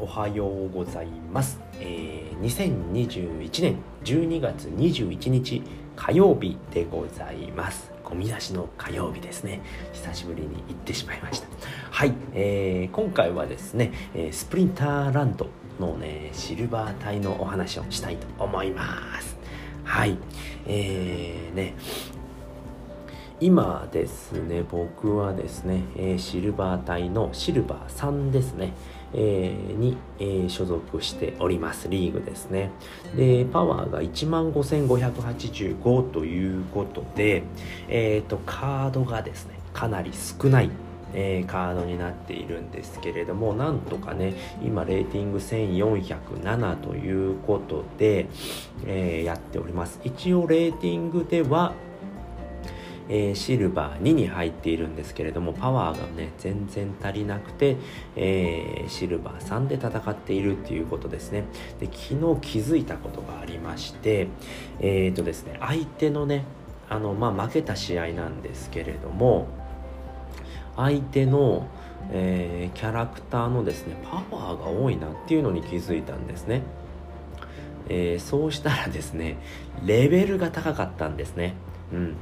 おはようございます、えー、2021年12月21日火曜日でございます。ゴミ出しの火曜日ですね。久しぶりに行ってしまいました。はい、えー、今回はですね、えースプリンターランドのねシルバー隊のお話をしたいと思います。はいえー、ね今ですね僕はですね、えーシルバー隊のシルバー3ですね、えーに、えー所属しておりますリーグですね。でパワーが15,585ということでえっ、とカードがですねかなり少ないえーカードになっているんですけれどもなんとかね今レーティング1407ということで、えーやっております。一応レーティングではえーシルバー2に入っているんですけれどもパワーがね全然足りなくて、えーシルバー3で戦っているっていうことですね。で昨日気づいたことがありましてえっ、とですね相手のねあのまあ負けた試合なんですけれども相手の、えーキャラクターのですねパワーが多いなっていうのに気づいたんですね。えーそうしたらですねレベルが高かったんですね。うん。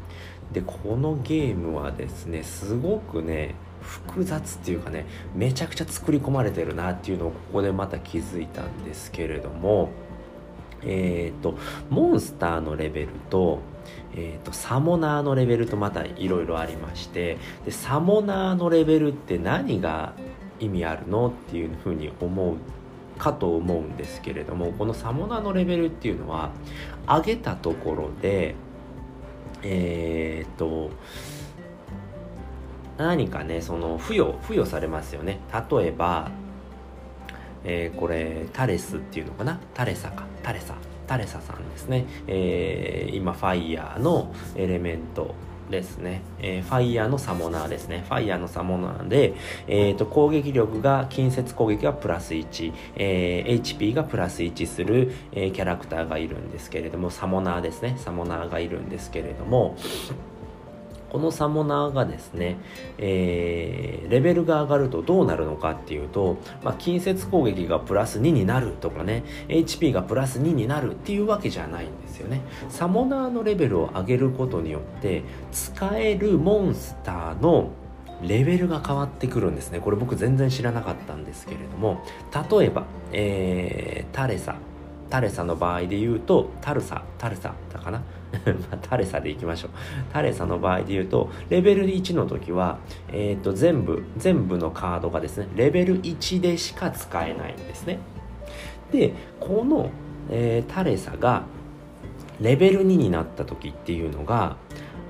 でこのゲームはですねすごくね複雑っていうかねめちゃくちゃ作り込まれてるなっていうのをここでまた気づいたんですけれどもえっ、とモンスターのレベルと,、えー、とサモナーのレベルとまたいろいろありましてでサモナーのレベルって何が意味あるのっていうふうに思うかと思うんですけれどもこのサモナーのレベルっていうのは上げたところでえっ、と何かねその付与付与されますよね。例えばえーこれタレスっていうのかな？タレサか。タレサ。タレサさんですね、えー今ファイヤーのエレメント。ですね、えーファイヤーのサモナーですね。ファイヤーのサモナーで、えーと攻撃力が近接攻撃がプラス1、えー HP がプラス1する、えーキャラクターがいるんですけれどもサモナーですね。サモナーがいるんですけれどもこのサモナーがですね、えーレベルが上がるとどうなるのかっていうと、まあ、近接攻撃がプラス2になるとかね HP がプラス2になるっていうわけじゃないんですよね。サモナーのレベルを上げることによって使えるモンスターのレベルが変わってくるんですね。これ僕全然知らなかったんですけれども例えば、えータレサ。タレサの場合で言うとタルサタルサだかな？まあタレサでいきましょう。タレサの場合で言うとレベル1の時は、えー、と全部全部のカードがですねレベル1でしか使えないんですね。でこの、えータレサがレベル2になった時っていうのが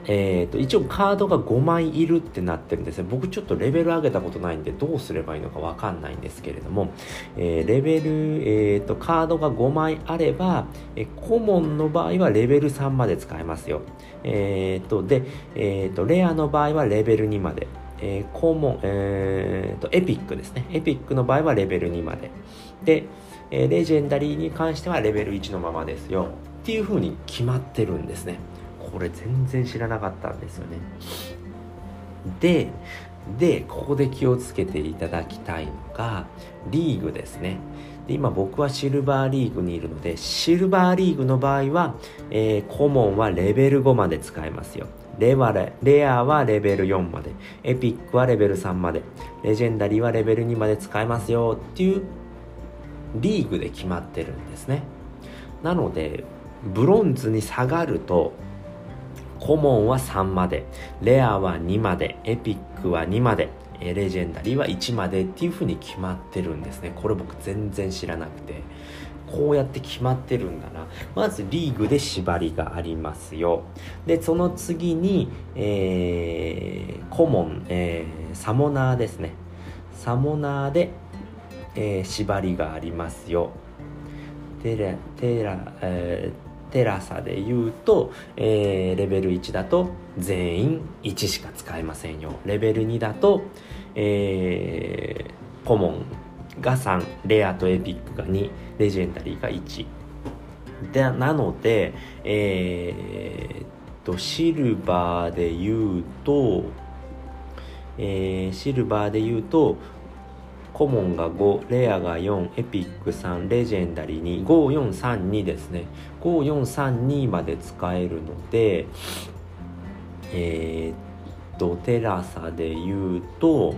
えー、と一応カードが5枚いるってなってるんですね。僕ちょっとレベル上げたことないんでどうすればいいのかわかんないんですけれども、えーレベル、えー、とカードが5枚あれば、えーコモンの場合はレベル3まで使えますよ。えー、とで、えー、とレアの場合はレベル2まで。えーコモン、えー、とエピックですね。エピックの場合はレベル2まで。で、えーレジェンダリーに関してはレベル1のままですよ。っていう風に決まってるんですね。これ全然知らなかったんですよね。ででここで気をつけていただきたいのがリーグですね。で今僕はシルバーリーグにいるのでシルバーリーグの場合は、えーコモンはレベル5まで使えますよ。レはレレアはレベル4までエピックはレベル3までレジェンダリーはレベル2まで使えますよっていうリーグで決まってるんですね。なのでブロンズに下がるとコモンは3までレアは2までエピックは2までレジェンダリーは1までっていう風に決まってるんですね。これ僕全然知らなくて。こうやって決まってるんだな。まずリーグで縛りがありますよ。でその次に、えーコモン、えーサモナーですね。サモナーで、えー縛りがありますよ。テラテラ、えーテラサで言うと、えーレベル1だと全員1しか使えませんよ。レベル2だと、えーコモンが3レアとエピックが2レジェンダリーが1でなのでえーっとシルバーで言うと、えーシルバーで言うとコモンが5レアが4エピック3レジェンダリー25432ですね。5432まで使えるのでえー、っとテラサで言うと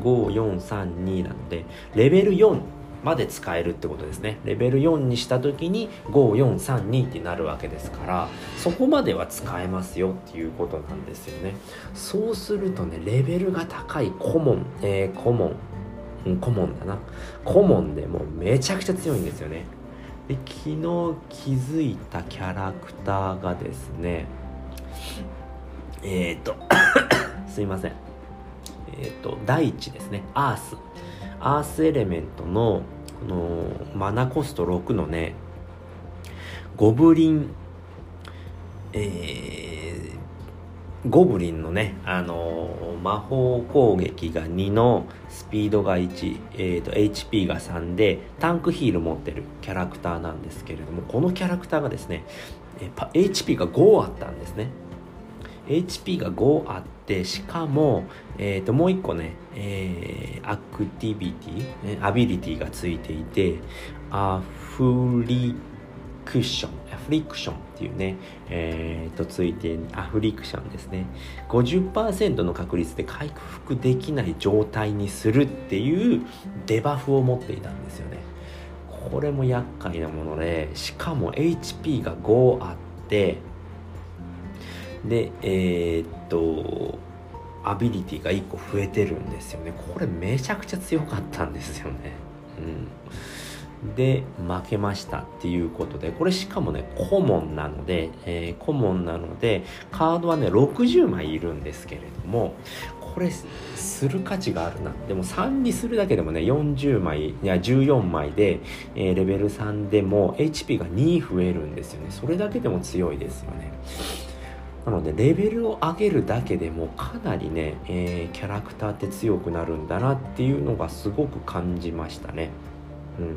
5432なのでレベル4まで使えるってことですね。レベル4にした時に5432ってなるわけですからそこまでは使えますよっていうことなんですよね。そうするとねレベルが高いコモン、えー、コモン。うん、コモンだな。コモンでもうめちゃくちゃ強いんですよね。で昨日気づいたキャラクターがですねえっ、ー、とすいません。えっ、ー、と大地ですね。アース。アースエレメントのこのマナコスト6のねゴブリンえー、ゴブリンのね、あのー、魔法攻撃が2のスピードが1、えーと、HP が3でタンクヒール持ってるキャラクターなんですけれどもこのキャラクターがですね、えー、HP が5あったんですね。HP が5あってしかも、えー、ともう1個ね、えー、アクティビティアビリティがついていてアフリクッションアフリクションっていうね、えー、とついてアフリクションですね。50%の確率で回復できない状態にするっていうデバフを持っていたんですよね。これも厄介なものでしかも HP が5あってでえー、っとアビリティが1個増えてるんですよね。これめちゃくちゃ強かったんですよね。うん。で負けましたっていうことでこれしかもねコモンなので、えー、コモンなのでカードはね60枚いるんですけれどもこれする価値があるなでも3にするだけでもね40枚いや14枚で、えー、レベル3でも HP が2増えるんですよねそれだけでも強いですよねなのでレベルを上げるだけでもかなりね、えー、キャラクターって強くなるんだなっていうのがすごく感じましたね。うん。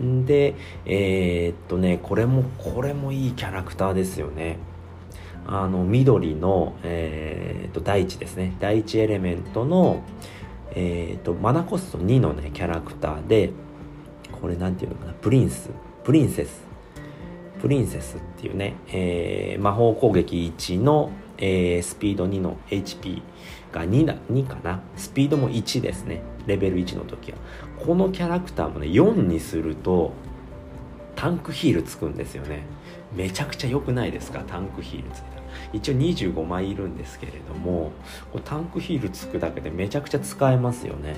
で、えー、っとね、これも、これもいいキャラクターですよね。あの、緑の、えー、っと、第一ですね。第一エレメントの、えー、っと、マナコスト2のね、キャラクターで、これなんていうのかな、プリンス、プリンセスプリンセスっていうね、えー、魔法攻撃1の、えー、スピード2の HP が2だ2かな？スピードも1ですね。レベル1の時は。このキャラクターもね4にするとタンクヒールつくんですよね。めちゃくちゃ良くないですか？タンクヒールついた一応25枚いるんですけれどもこタンクヒールつくだけでめちゃくちゃ使えますよね。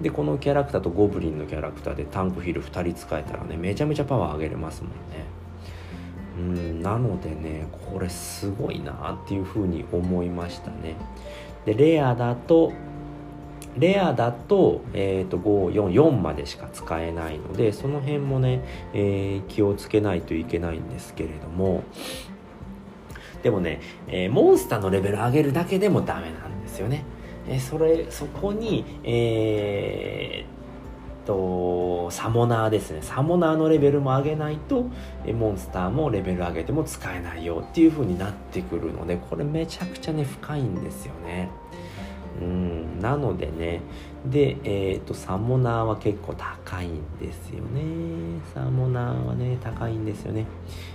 でこのキャラクターとゴブリンのキャラクターでタンクヒール2人使えたらねめちゃめちゃパワー上げれますもんね。うんなのでねこれすごいなっていうふうに思いましたねでレアだとレアだと,、えーと、544までしか使えないのでその辺もね、えー、気をつけないといけないんですけれどもでもね、えー、モンスターのレベル上げるだけでもダメなんですよね。えー、それそこに、えー、とサモナーですね。サモナーのレベルも上げないとモンスターもレベル上げても使えないよっていう風になってくるのでこれめちゃくちゃね深いんですよね。うんなのでねでえっ、ー、とサモナーは結構高いんですよね。サモナーはね高いんですよね。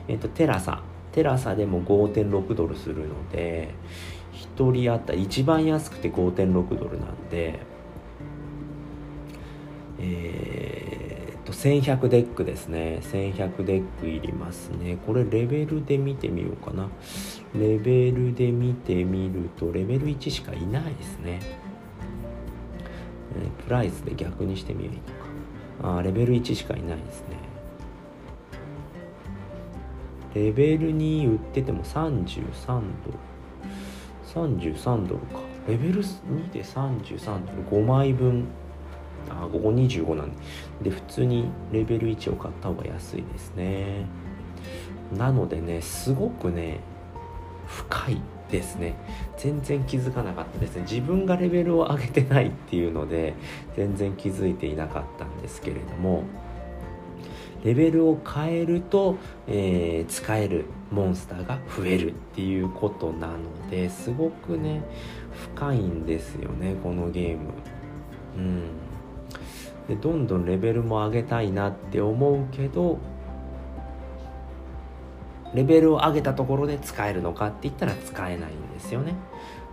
えっ、ー、と Tarsa。Tarsa でも5.6ドルするので1人当たり一番安くて5.6ドルなんでえー、っと1100 DEC ですね。1100 DEC いりますね。これレベルで見てみようかな。レベルで見てみるとレベル1しかいないですね、えプライスで逆にしてみようか。あレベル1しかいないですね。レベル2売ってても33ドル。33ドルか。レベル2で33ドル。5枚分。あここ25なんで。で普通にレベル1を買った方が安いですね。なのでねすごくね深いですね。全然気づかなかった。ですね自分がレベルを上げてないっていうので全然気づいていなかったんですけれども。レベルを変えると、えー、使えるモンスターが増えるっていうことなのですごくね深いんですよねこのゲーム。うん。でどんどんレベルも上げたいなって思うけどレベルを上げたところで使えるのかって言ったら使えないんですよね。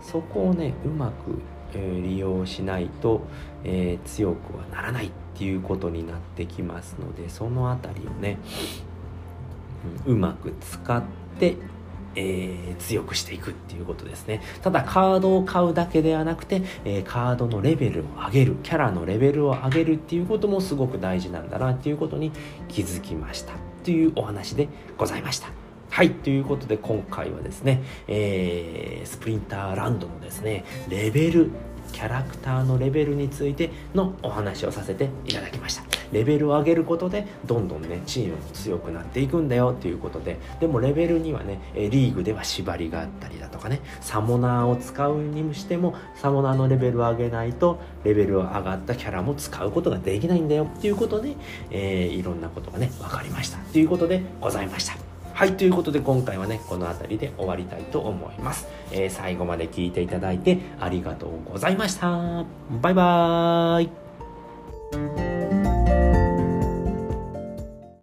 そこをねうまく、えー、利用しないと、えー、強くはならないっていうことになってきますのでその辺りをね、うん、うまく使ってえー、強くしていくっていうことですね。ただカードを買うだけではなくて、えー、カードのレベルを上げる、キャラのレベルを上げるっていうこともすごく大事なんだなっていうことに気づきました。というお話でございました。はい、ということで今回はですね、えー、スプリンターランドのですね、レベルキャラクターのレベルについてのお話をさせていただきました。レベルを上げることでどんどんねチームも強くなっていくんだよっていうことで。でもレベルにはねリーグでは縛りがあったりだとかねサモナーを使うにしてもサモナーのレベルを上げないとレベルを上がったキャラも使うことができないんだよっていうことで、えー、いろんなことがね分かりました。ということでございました。はい、ということで今回はね、この辺りで終わりたいと思います。えー、最後まで聞いていただいてありがとうございました。バイバーイ。